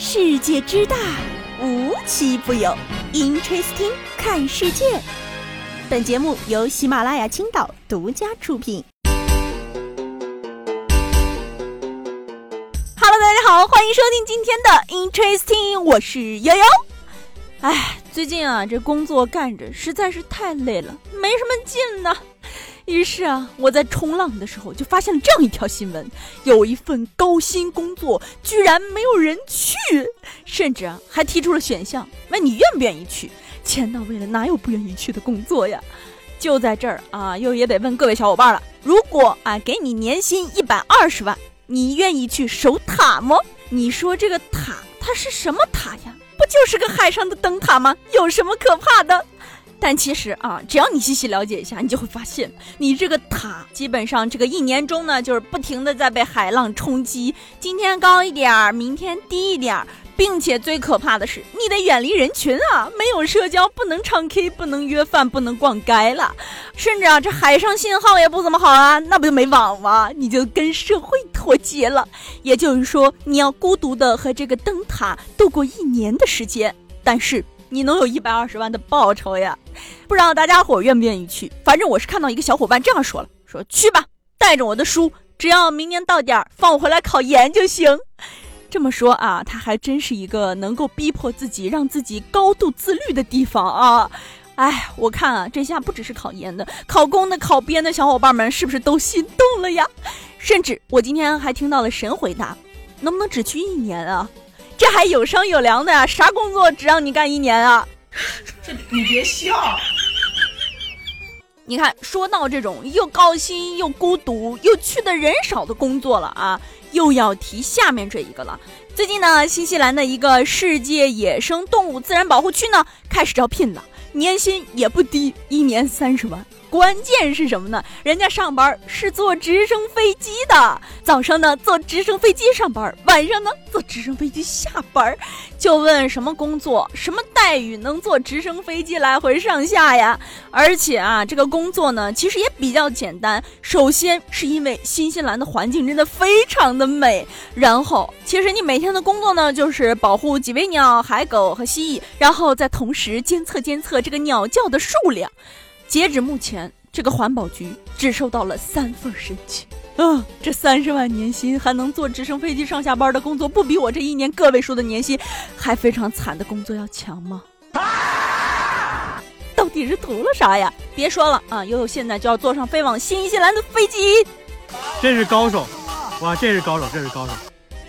世界之大，无奇不有。Interesting，看世界。本节目由喜马拉雅青岛独家出品。Hello，大家好，欢迎收听今天的 Interesting，我是悠悠。哎，最近啊，这工作干着实在是太累了，没什么劲呢。于是啊，我在冲浪的时候就发现了这样一条新闻：有一份高薪工作居然没有人去，甚至啊还提出了选项，问你愿不愿意去。钱到位了，哪有不愿意去的工作呀？就在这儿啊，又也得问各位小伙伴了：如果啊给你年薪一百二十万，你愿意去守塔吗？你说这个塔它是什么塔呀？不就是个海上的灯塔吗？有什么可怕的？但其实啊，只要你细细了解一下，你就会发现，你这个塔基本上这个一年中呢，就是不停的在被海浪冲击，今天高一点儿，明天低一点儿，并且最可怕的是，你得远离人群啊，没有社交，不能唱 K，不能约饭，不能逛街了，甚至啊，这海上信号也不怎么好啊，那不就没网吗？你就跟社会脱节了。也就是说，你要孤独的和这个灯塔度过一年的时间，但是。你能有一百二十万的报酬呀？不知道大家伙愿不愿意去？反正我是看到一个小伙伴这样说了，说去吧，带着我的书，只要明年到点儿放我回来考研就行。这么说啊，他还真是一个能够逼迫自己、让自己高度自律的地方啊！哎，我看啊，这下不只是考研的、考公的、考编的小伙伴们是不是都心动了呀？甚至我今天还听到了神回答，能不能只去一年啊？这还有商有量的呀？啥工作只让你干一年啊？这你别笑。你看，说到这种又高薪又孤独又去的人少的工作了啊，又要提下面这一个了。最近呢，新西兰的一个世界野生动物自然保护区呢，开始招聘了，年薪也不低，一年三十万。关键是什么呢？人家上班是坐直升飞机的，早上呢坐直升飞机上班，晚上呢坐直升飞机下班。就问什么工作、什么待遇能坐直升飞机来回上下呀？而且啊，这个工作呢其实也比较简单。首先是因为新西兰的环境真的非常的美，然后其实你每天的工作呢就是保护几尾鸟、海狗和蜥蜴，然后再同时监测监测这个鸟叫的数量。截止目前，这个环保局只收到了三份申请。啊，这三十万年薪还能坐直升飞机上下班的工作，不比我这一年个位数的年薪还非常惨的工作要强吗？到底是图了啥呀？别说了啊，悠悠现在就要坐上飞往新西兰的飞机。这是高手，哇，这是高手，这是高手。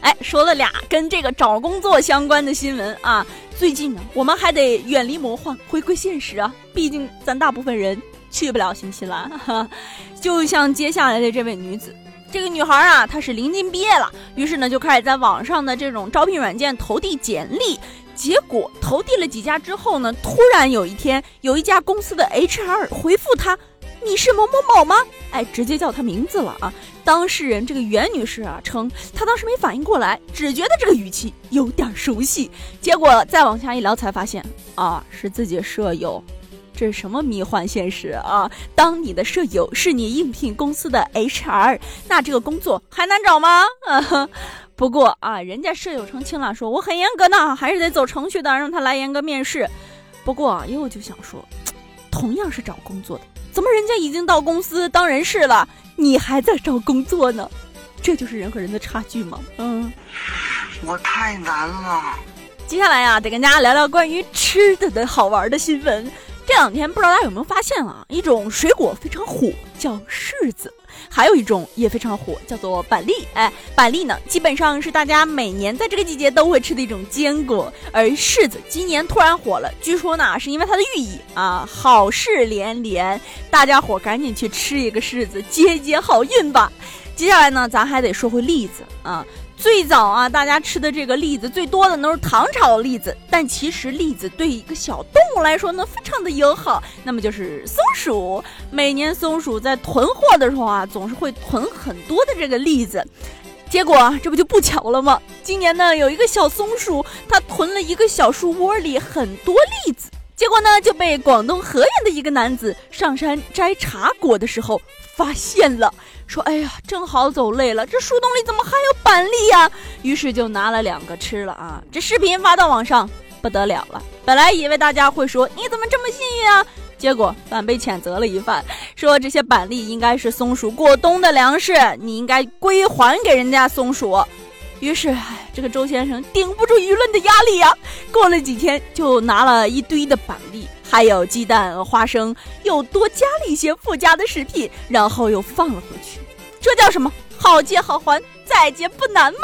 哎，说了俩跟这个找工作相关的新闻啊。最近呢，我们还得远离魔幻，回归现实啊！毕竟咱大部分人去不了新西兰。就像接下来的这位女子，这个女孩啊，她是临近毕业了，于是呢就开始在网上的这种招聘软件投递简历。结果投递了几家之后呢，突然有一天，有一家公司的 HR 回复她。你是某某某吗？哎，直接叫他名字了啊！当事人这个袁女士啊称，她当时没反应过来，只觉得这个语气有点熟悉。结果再往下一聊，才发现啊，是自己舍友。这是什么迷幻现实啊？当你的舍友是你应聘公司的 HR，那这个工作还难找吗？啊，不过啊，人家舍友澄清了，说我很严格呢，还是得走程序的，让他来严格面试。不过啊，又就想说，同样是找工作的。怎么人家已经到公司当人事了，你还在找工作呢？这就是人和人的差距吗？嗯，我太难了。接下来呀，得跟大家聊聊关于吃的的好玩的新闻。这两天不知道大家有没有发现啊，一种水果非常火，叫柿子。还有一种也非常火，叫做板栗。哎，板栗呢，基本上是大家每年在这个季节都会吃的一种坚果。而柿子今年突然火了，据说呢，是因为它的寓意啊，好事连连。大家伙赶紧去吃一个柿子，接接好运吧。接下来呢，咱还得说回栗子啊。最早啊，大家吃的这个栗子最多的都是唐朝的栗子，但其实栗子对一个小动物来说呢，非常的友好，那么就是松鼠。每年松鼠在囤货的时候啊，总是会囤很多的这个栗子，结果这不就不巧了吗？今年呢，有一个小松鼠，它囤了一个小树窝里很多栗子。结果呢就被广东河源的一个男子上山摘茶果的时候发现了，说：“哎呀，正好走累了，这树洞里怎么还有板栗呀？”于是就拿了两个吃了啊。这视频发到网上不得了了，本来以为大家会说你怎么这么幸运啊，结果反被谴责了一番，说这些板栗应该是松鼠过冬的粮食，你应该归还给人家松鼠。于是，这个周先生顶不住舆论的压力呀，过了几天就拿了一堆的板栗，还有鸡蛋、花生，又多加了一些附加的食品，然后又放了回去。这叫什么？好借好还，再借不难吗？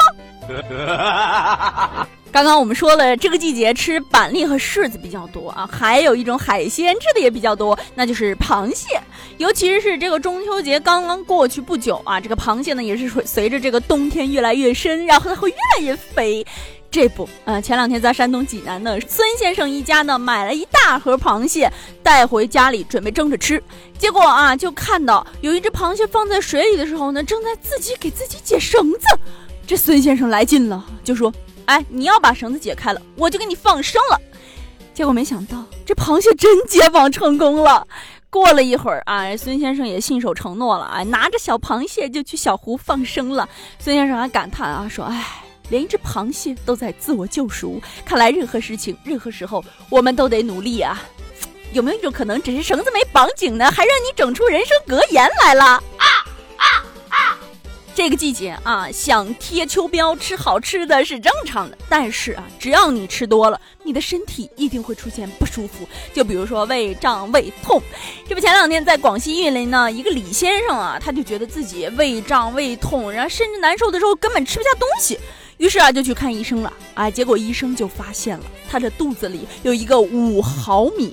刚刚我们说了，这个季节吃板栗和柿子比较多啊，还有一种海鲜吃的也比较多，那就是螃蟹。尤其是这个中秋节刚刚过去不久啊，这个螃蟹呢也是随随着这个冬天越来越深，然后它会越来越肥。这不，呃，前两天在山东济南的孙先生一家呢买了一大盒螃蟹带回家里准备蒸着吃，结果啊就看到有一只螃蟹放在水里的时候呢，正在自己给自己解绳子。这孙先生来劲了，就说。哎，你要把绳子解开了，我就给你放生了。结果没想到，这螃蟹真解绑成功了。过了一会儿啊，孙先生也信守承诺了啊，拿着小螃蟹就去小湖放生了。孙先生还感叹啊，说：“哎，连一只螃蟹都在自我救赎，看来任何事情、任何时候，我们都得努力啊。有没有一种可能，只是绳子没绑紧呢，还让你整出人生格言来了？”这个季节啊，想贴秋膘吃好吃的是正常的，但是啊，只要你吃多了，你的身体一定会出现不舒服。就比如说胃胀、胃痛。这不前两天在广西玉林呢，一个李先生啊，他就觉得自己胃胀、胃痛，然后甚至难受的时候根本吃不下东西，于是啊就去看医生了。啊，结果医生就发现了他的肚子里有一个五毫米，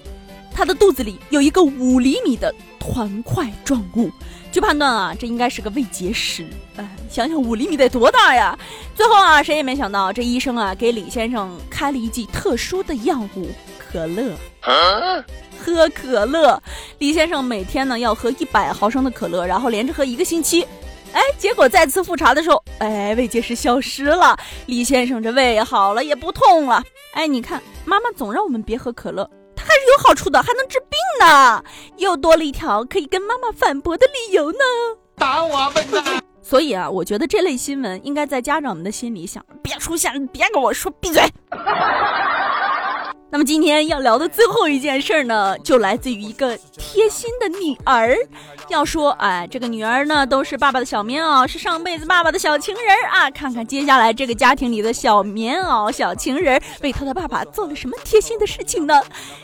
他的肚子里有一个五厘米的团块状物。据判断啊，这应该是个胃结石。哎，想想五厘米得多大呀！最后啊，谁也没想到，这医生啊给李先生开了一剂特殊的药物——可乐。喝可乐，李先生每天呢要喝一百毫升的可乐，然后连着喝一个星期。哎，结果再次复查的时候，哎，胃结石消失了，李先生这胃好了，也不痛了。哎，你看，妈妈总让我们别喝可乐。还是有好处的，还能治病呢，又多了一条可以跟妈妈反驳的理由呢。打我笨蛋！所以啊，我觉得这类新闻应该在家长们的心里想：别出现，别跟我说闭嘴。那么今天要聊的最后一件事呢，就来自于一个贴心的女儿。要说，哎，这个女儿呢，都是爸爸的小棉袄，是上辈子爸爸的小情人啊。看看接下来这个家庭里的小棉袄、小情人为他的爸爸做了什么贴心的事情呢？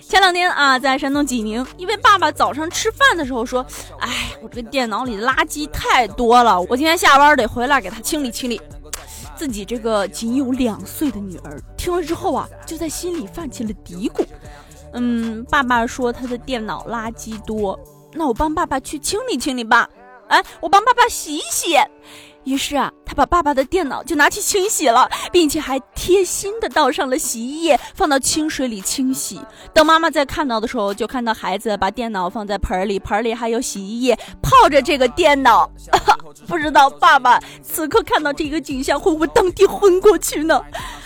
前两天啊，在山东济宁，一位爸爸早上吃饭的时候说：“哎，我这个电脑里的垃圾太多了，我今天下班得回来给他清理清理。”自己这个仅有两岁的女儿听了之后啊，就在心里泛起了嘀咕。嗯，爸爸说他的电脑垃圾多，那我帮爸爸去清理清理吧。哎，我帮爸爸洗一洗。于是啊，他把爸爸的电脑就拿去清洗了，并且还贴心的倒上了洗衣液，放到清水里清洗。等妈妈再看到的时候，就看到孩子把电脑放在盆里，盆里还有洗衣液泡着这个电脑。不知道爸爸此刻看到这个景象会不会当地昏过去呢？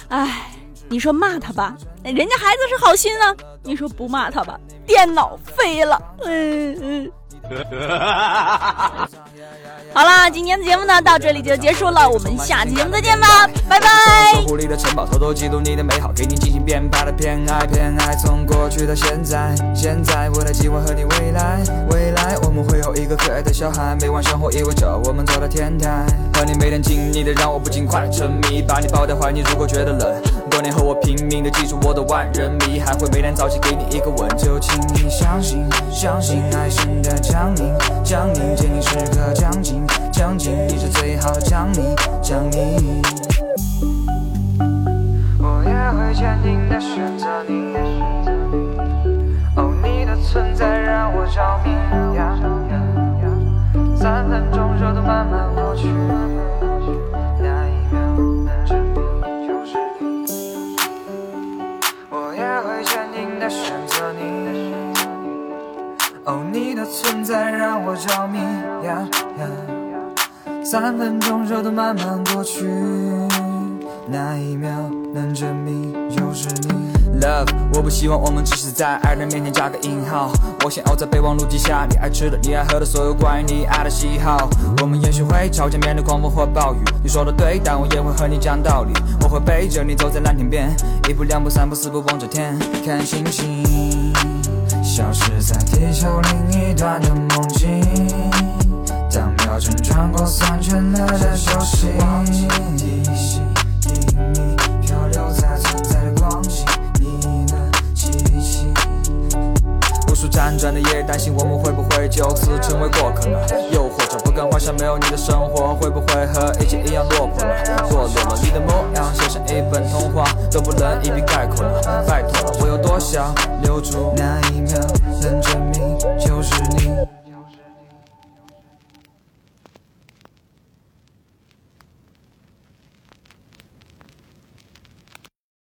哎，你说骂他吧，人家孩子是好心啊；你说不骂他吧，电脑废了。嗯嗯。好啦，今天的节目呢到这里就结束了，我们下期节目再见吧，拜拜。守护你的城堡，偷偷记录你的美好，给你精心编排的偏爱，偏爱从过去到现在，现在我来计划和你未来，未来我们会有一个可爱的小孩，每晚生活意味着我们走到天台，和你每天亲昵的让我不禁快沉迷，把你抱在怀里，如果觉得冷，多年后我拼命的记住我的万人迷，还会每天早起给你一个吻，就请你相信，相信爱情的降临，降临见你时刻将近。将近，你是最好的奖励，奖励。我也会坚定的选择你。哦，你的存在让我着迷。三分钟热度慢慢过去，的选择你。哦，你的存在让我着迷呀呀。三分钟热度慢慢过去，那一秒能证明。Love，我不希望我们只是在爱人面前加个引号。我想要在备忘录记下你爱吃的、你爱喝的所有关于你爱的喜好。我们也许会吵架，面对狂风或暴雨。你说的对，但我也会和你讲道理。我会背着你走在蓝天边，一步两步三步四步望着天，看星星，消失在地球另一端的梦境。当秒针转过三圈，了的休息。转的夜，担心我们会不会就此成为过客呢？又或者不敢幻想没有你的生活，会不会和以前一样落魄了？堕落了，你的模样写成一本童话，都不能一笔概括了。拜托了，我有多想留住那一秒，能证明就是你。